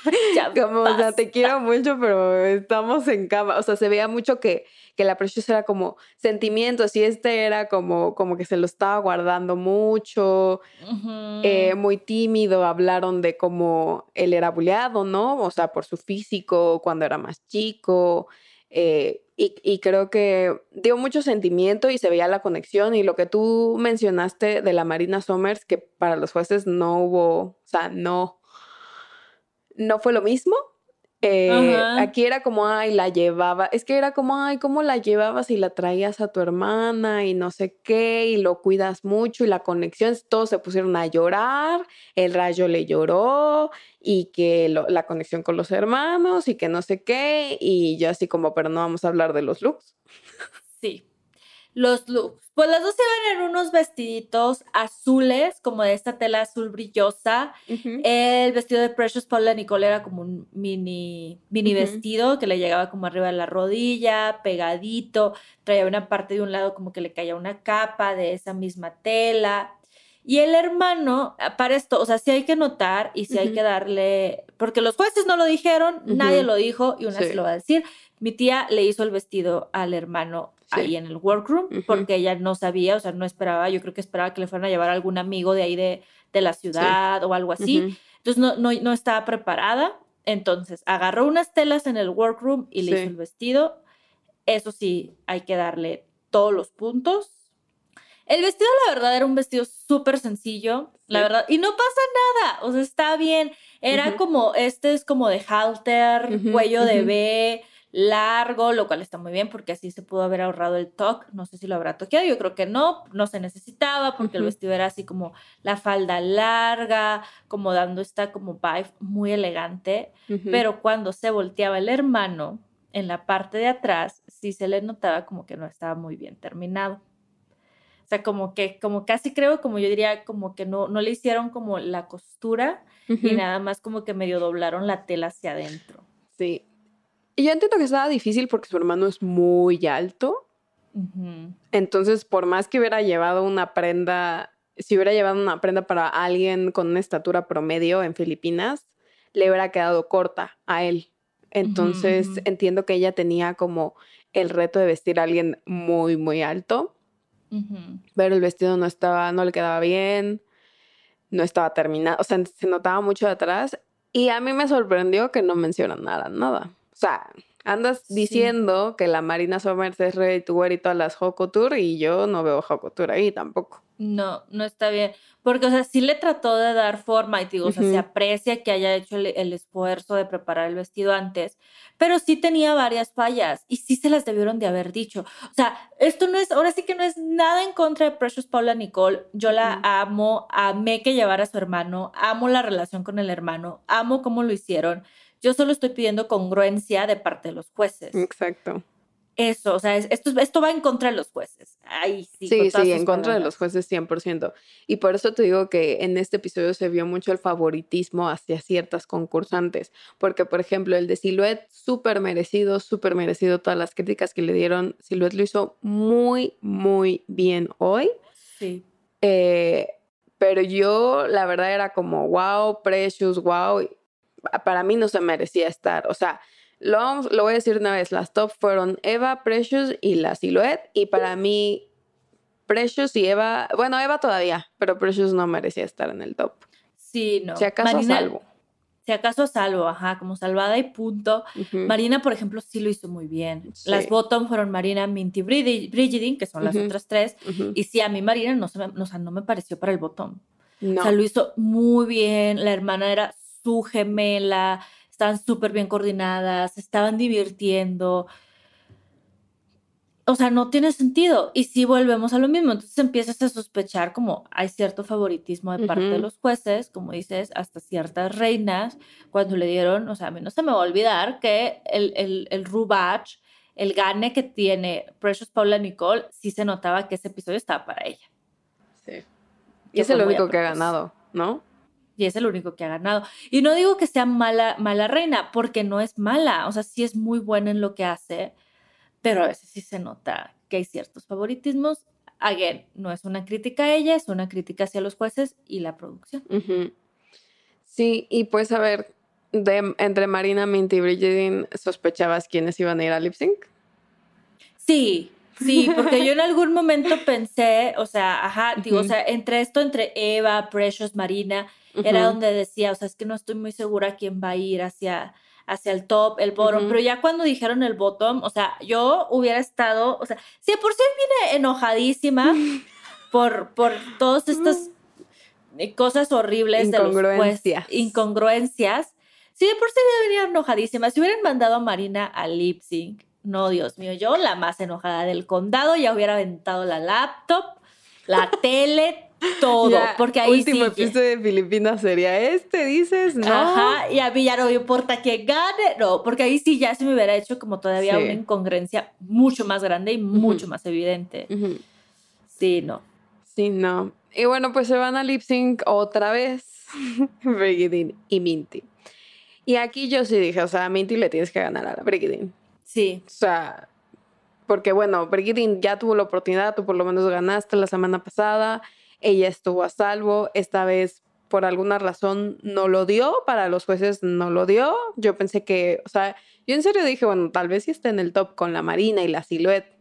Ya Como, o sea, te basta". quiero mucho, pero estamos en cama. O sea, se veía mucho que, que la Precious era como sentimientos y este era como, como que se lo estaba guardando mucho, eh, muy tímido. Hablaron de cómo él era buleado, ¿no? O sea, por su físico cuando era más chico. eh, y, y creo que dio mucho sentimiento y se veía la conexión. Y lo que tú mencionaste de la Marina Somers, que para los jueces no hubo, o sea, no, no fue lo mismo. Eh, aquí era como, ay, la llevaba. Es que era como, ay, ¿cómo la llevabas y la traías a tu hermana y no sé qué? Y lo cuidas mucho y la conexión, todos se pusieron a llorar. El rayo le lloró y que lo- la conexión con los hermanos y que no sé qué. Y yo así como, pero no vamos a hablar de los looks. Sí. Los looks. Pues las dos iban en unos vestiditos azules, como de esta tela azul brillosa. El vestido de Precious Paula Nicole era como un mini, mini vestido que le llegaba como arriba de la rodilla, pegadito. Traía una parte de un lado como que le caía una capa de esa misma tela. Y el hermano, ah, para esto, o sea, sí hay que notar y sí hay que darle, porque los jueces no lo dijeron, nadie lo dijo y una Sí. se lo va a decir. Mi tía le hizo el vestido al hermano. Ahí en el workroom Ujú. porque ella no sabía, o sea, no esperaba, yo creo que esperaba que le fueran a llevar a algún amigo de ahí de, de la ciudad o algo así. Ujú. Entonces no, no, no estaba preparada. Entonces agarró unas telas en el workroom y le hizo el vestido. Eso sí, hay que darle todos los puntos. El vestido, la verdad, era un vestido súper sencillo, la Sí. verdad. Y no pasa nada, o sea, está bien. Era Ujú. como, este es como de halter, Ujú, cuello de ujú. B, largo, lo cual está muy bien porque así se pudo haber ahorrado el toque. No sé si lo habrá toqueado, yo creo que no, no se necesitaba porque el Ujú. vestido era así como la falda larga, como dando esta como vibe muy elegante. Pero cuando se volteaba el hermano en la parte de atrás, sí se le notaba como que no estaba muy bien terminado. O sea, como que, como casi creo, como yo diría, como que no, no le hicieron como la costura y nada más como que medio doblaron la tela hacia adentro. Sí. Y yo entiendo que estaba difícil porque su hermano es muy alto. Entonces, por más que hubiera llevado una prenda, si hubiera llevado una prenda para alguien con una estatura promedio en Filipinas, le hubiera quedado corta a él. Entonces, entiendo que ella tenía como el reto de vestir a alguien muy, muy alto, pero el vestido no estaba, no le quedaba bien, no estaba terminado, o sea, se notaba mucho de atrás. Y a mí me sorprendió que no mencionan nada, nada. O sea, andas Sí. diciendo que la Marina Somers es ready to wear y todas las Hot Couture y yo no veo Hot Couture ahí tampoco. No, no está bien. Porque, o sea, sí le trató de dar forma y digo, o sea, se aprecia que haya hecho el, el, esfuerzo de preparar el vestido antes, pero sí tenía varias fallas y sí se las debieron de haber dicho. O sea, esto no es, ahora sí que no es nada en contra de Precious Paula Nicole. Yo la amo, amé que llevara a su hermano, amo la relación con el hermano, amo cómo lo hicieron. Yo solo estoy pidiendo congruencia de parte de los jueces. Exacto. Eso, o sea, esto, esto va en contra de los jueces. Ahí sí. Sí, sí, en contra de los jueces 100%. Y por eso te digo que en este episodio se vio mucho el favoritismo hacia ciertas concursantes. Porque, por ejemplo, el de Silhouette, súper merecido, súper merecido todas las críticas que le dieron. Silhouette lo hizo muy, muy bien hoy. Sí. Eh, pero yo, la verdad, era como, wow, Precious, wow. Para mí no se merecía estar. O sea, lo, lo voy a decir una vez, las top fueron Eva, Precious y la Silhouette. Y para mí, Precious y Eva, bueno, Eva todavía, pero Precious no merecía estar en el top. Sí, no. Si acaso salvo. Si acaso salvo, ajá, como salvada y punto. Marina, por ejemplo, sí lo hizo muy bien. Las bottom fueron Marina, Minty, Brigidine, que son las otras tres. Y sí, a mí Marina no, se me, no me pareció para el bottom. No. O sea, lo hizo muy bien. La hermana era su gemela estaban súper bien coordinadas, estaban divirtiendo. O sea, no tiene sentido. Y si volvemos a lo mismo, entonces empiezas a sospechar como hay cierto favoritismo de parte de los jueces, como dices, hasta ciertas reinas, cuando le dieron, o sea, a mí no se me va a olvidar que el, el, el Rubach, el gane que tiene Precious Paula Nicole, sí se notaba que ese episodio estaba para ella. Sí. Y es el único que ha ganado, ¿no? Y es el único que ha ganado. Y no digo que sea mala, mala reina, porque no es mala, o sea, sí es muy buena en lo que hace, pero a veces sí se nota que hay ciertos favoritismos. Again, no es una crítica a ella, es una crítica hacia los jueces y la producción. Sí, y pues a ver, de, entre Marina, Minty y Bridgetine, ¿sospechabas quiénes iban a ir a lip sync? Sí, Sí, porque yo en algún momento pensé, o sea, ajá, digo, o sea, entre esto, entre Eva, Precious, Marina, era donde decía, o sea, es que no estoy muy segura quién va a ir hacia, hacia el top, el bottom, pero ya cuando dijeron el bottom, o sea, yo hubiera estado, o sea, si por sí viene enojadísima por, por todas estas cosas horribles de los incongruencias, si de por sí venía enojadísima, si hubieran mandado a Marina a lip sync, no, Dios mío, yo la más enojada del condado ya hubiera aventado la laptop, la tele, todo. porque ahí último episodio de Filipinas sería este, dices, ¿no? Ajá, y a mí ya no me importa que gane, no, porque ahí sí ya se me hubiera hecho como todavía una incongruencia mucho más grande y mucho más evidente. Sí, no. Sí, no. Y bueno, pues se van a lip sync otra vez, Brigidin y Minty. Y aquí yo sí dije, o sea, a Minty le tienes que ganar a la Brigidin. Sí. O sea, porque bueno, Brigitte ya tuvo la oportunidad, tú por lo menos ganaste la semana pasada, ella estuvo a salvo, esta vez por alguna razón no lo dio, para los jueces no lo dio. Yo pensé que, o sea, yo en serio dije, bueno, tal vez sí está en el top con la Marina y la Silhouette.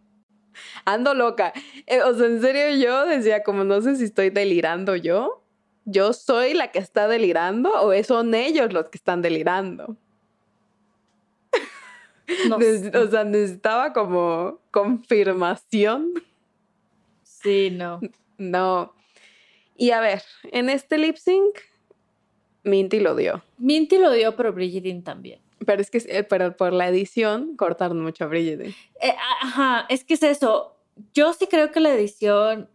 Ando loca. Eh, o sea, en serio yo decía, como no sé si estoy delirando yo. ¿Yo soy la que está delirando o son ellos los que están delirando? o sea, necesitaba como confirmación. Sí, no. No. Y a ver, en este lip sync, Minty lo dio. Minty lo dio, pero Brigitte también. Pero es que eh, pero por la edición cortaron mucho a Brigitte. Eh, ajá, es que es eso. Yo sí creo que la edición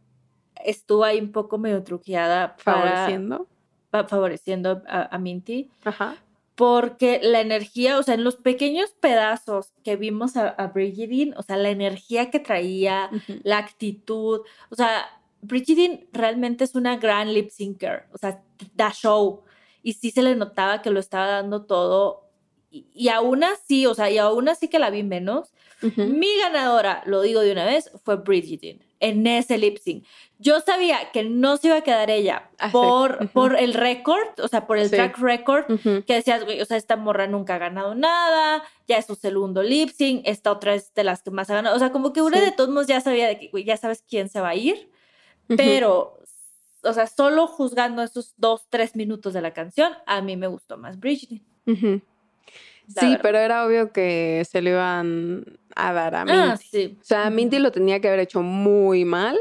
estuvo ahí un poco medio truqueada. favoreciendo. favoreciendo a, a Minty. Ajá porque la energía, o sea, en los pequeños pedazos que vimos a, a o sea, la energía que traía, la actitud, o sea, Brigitte realmente es una gran lip syncer, o sea, da show, y sí se le notaba que lo estaba dando todo, y, aún así, o sea, y aún así que la vi menos, mi ganadora, lo digo de una vez, fue Brigitte en ese lip sync. Yo sabía que no se iba a quedar ella ah, por, por el récord, o sea, por el track record, que decías, güey, o sea, esta morra nunca ha ganado nada, ya es su segundo lip sync, esta otra es de las que más ha ganado. O sea, como que una de todos modos ya sabía de que, güey, ya sabes quién se va a ir, pero, o sea, solo juzgando esos dos, tres minutos de la canción, a mí me gustó más Bridget. Sí, pero era obvio que se lo iban a dar a ah, Minty. O sea, Minty lo tenía que haber hecho muy mal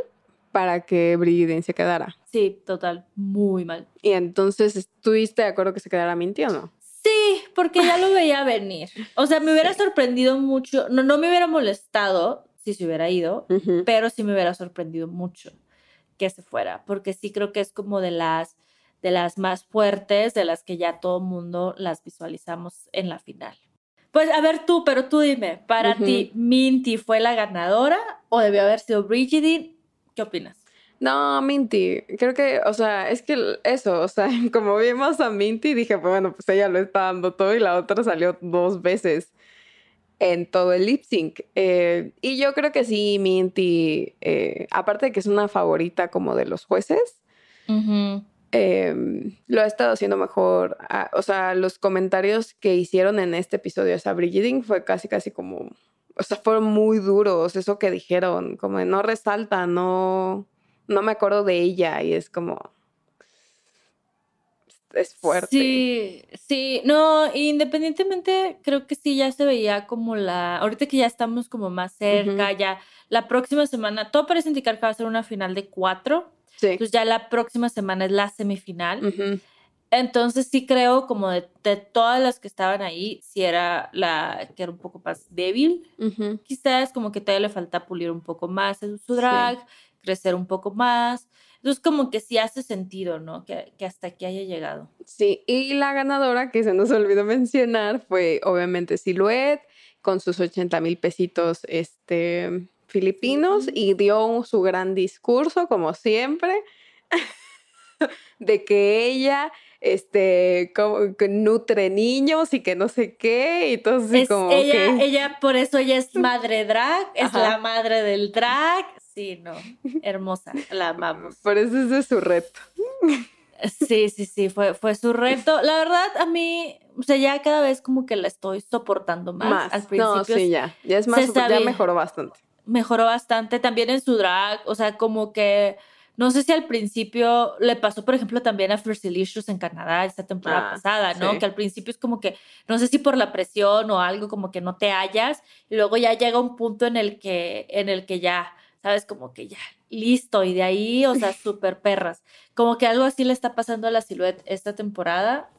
para que Bridget se quedara. Sí, total, muy mal. Y entonces, ¿estuviste de acuerdo que se quedara Minty o no? Sí, porque ya lo veía venir. O sea, me hubiera sorprendido mucho, no, no me hubiera molestado si se hubiera ido, pero sí me hubiera sorprendido mucho que se fuera, porque sí creo que es como de las de las más fuertes, de las que ya todo mundo las visualizamos en la final. Pues a ver tú, pero tú dime, para ti Minty fue la ganadora o debió haber sido Brigidine? ¿Qué opinas? No, Minty, creo que, o sea, es que eso, o sea, como vimos a Minty, dije, pues bueno, pues ella lo está dando todo y la otra salió dos veces en todo el lip sync. Eh, y yo creo que sí, Minty, eh, aparte de que es una favorita como de los jueces, eh, lo ha estado haciendo mejor. Ah, o sea, los comentarios que hicieron en este episodio, o sea, Brigitte fue casi, casi como, o sea, fueron muy duros, eso que dijeron, como de no resalta, no, no me acuerdo de ella y es como, es fuerte. Sí, sí, no, independientemente, creo que sí ya se veía como la, ahorita que ya estamos como más cerca, ya la próxima semana, todo parece indicar que va a ser una final de cuatro, Sí. entonces ya la próxima semana es la semifinal, entonces sí creo como de, de todas las que estaban ahí, sí era la que era un poco más débil, quizás como que todavía le falta pulir un poco más en su drag, crecer un poco más, entonces como que sí hace sentido, ¿no? Que, que hasta aquí haya llegado. Sí, y la ganadora que se nos olvidó mencionar fue obviamente Silhouette con sus 80 mil pesitos este, filipinos y dio su gran discurso, como siempre, de que ella este, como, que nutre niños y que no sé qué, y todo así Es como ella, ella, por eso ella es madre drag, es Ajá. la madre del drag. Sí, no, hermosa, la amamos. Por eso ese es su reto. Sí, sí, sí, fue, fue su reto. La verdad, a mí, o sea, ya cada vez como que la estoy soportando más. Más. Al principio no, sí, ya. Ya es más, ya mejoró bastante. mejoró bastante también en su drag, o sea, como que no sé si al principio le pasó, por ejemplo, también a Fersilicious en Canadá esta temporada Ah, pasada, ¿no? sí. Que al principio es como que, no sé si por la presión o algo, como que no te hallas, y luego ya llega un punto en el que, en el que ya, sabes, como que ya, listo, y de ahí, o sea, súper perras. Como que algo así le está pasando a la Silhouette esta temporada.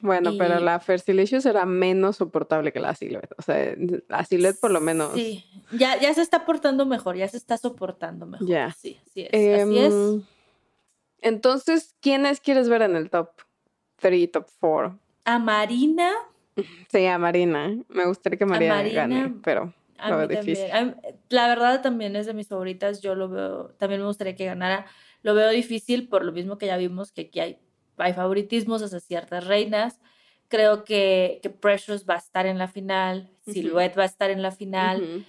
Bueno, pero la Fersilicious era menos soportable que la Silhouette. O sea, la Silhouette por lo menos. Sí, ya, ya se está portando mejor, ya se está soportando mejor. Ya. Sí, así es. así es. Em, Entonces, ¿quiénes quieres ver en el top 3, top 4? A Marina. Sí, a Marina. Me gustaría que Marina, Marina, gane, pero A mí también. A mí- la verdad también es de mis favoritas. Yo lo veo, también me gustaría que ganara. Lo veo difícil por lo mismo que ya vimos que aquí hay, hay favoritismos hacia ciertas reinas. Creo que, que Precious va a estar en la final. Silhouette va a estar en la final,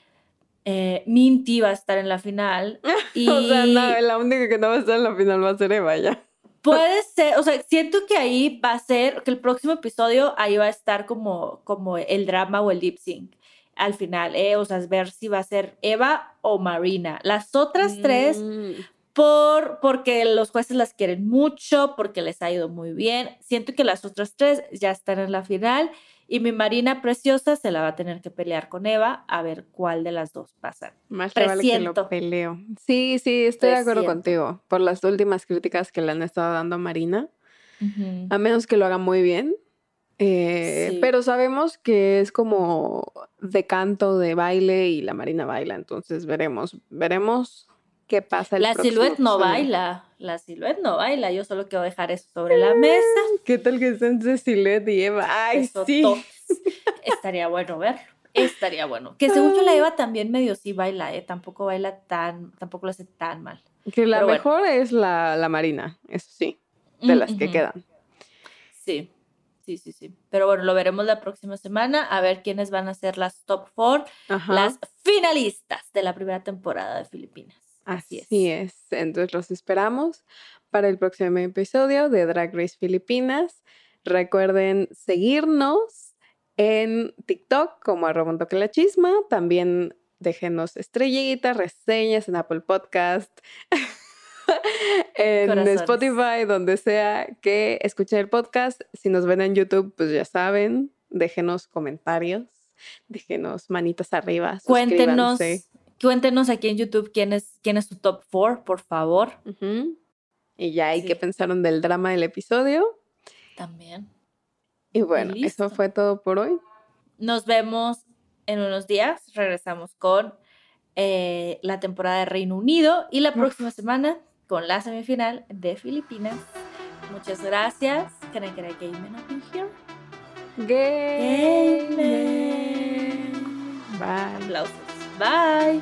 eh, Minty va a estar en la final. Y O sea, no, la única que no va a estar en la final va a ser Eva ya. Puede ser, o sea, siento que ahí va a ser, que el próximo episodio ahí va a estar como, como el drama o el lip sync al final, ¿eh? O sea, es ver si va a ser Eva o Marina. Las otras tres, Mm. por, porque los jueces las quieren mucho, porque les ha ido muy bien. Siento que las otras tres ya están en la final y mi Marina preciosa se la va a tener que pelear con Eva a ver cuál de las dos pasa. Más le vale que lo peleo. Sí, sí, estoy de acuerdo contigo. Por las últimas críticas que le han estado dando a Marina. A menos que lo haga muy bien. Eh, Sí. Pero sabemos que es como de canto, de baile y la Marina baila. Entonces veremos, veremos qué pasa. El La silhouette no baila, la silhouette no baila, yo solo quiero dejar eso sobre la mesa. ¿Qué tal que estén de Silhouette y Eva? Ay, Eso sí. Estaría bueno verlo. Estaría bueno. Que según yo la Eva también medio sí baila, ¿eh? Tampoco baila tan, tampoco lo hace tan mal. Que la Pero bueno. mejor es la, la Marina, eso sí, de Mm, las que quedan. Sí, sí, sí, sí. Pero bueno, lo veremos la próxima semana, a ver quiénes van a ser las top four, Ajá. las finalistas de la primera temporada de Filipinas. Así es. Así es. Entonces los esperamos para el próximo episodio de Drag Race Filipinas. Recuerden seguirnos en TikTok como arroba toque la chisma. También déjenos estrellitas, reseñas en Apple Podcast, en Corazones. Spotify, donde sea que escuchen el podcast. Si nos ven en YouTube, pues ya saben, déjenos comentarios, déjenos manitas arriba. Cuéntenos. Cuéntenos aquí en YouTube quién es, quién es su top 4, por favor. Y ya hay Sí. que pensaron del drama del episodio. También. Y bueno, eso fue todo por hoy. Nos vemos en unos días. Regresamos con eh, la temporada de Reino Unido y la próxima semana con la semifinal de Filipinas. Muchas gracias. Can I get a game man up in here? Game. Game Bye. Aplausos. Bye.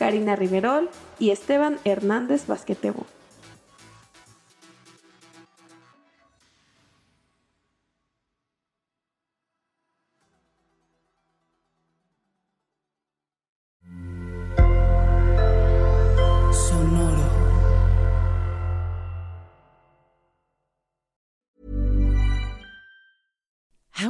Karina Riverol y Esteban Hernández Basquetebo.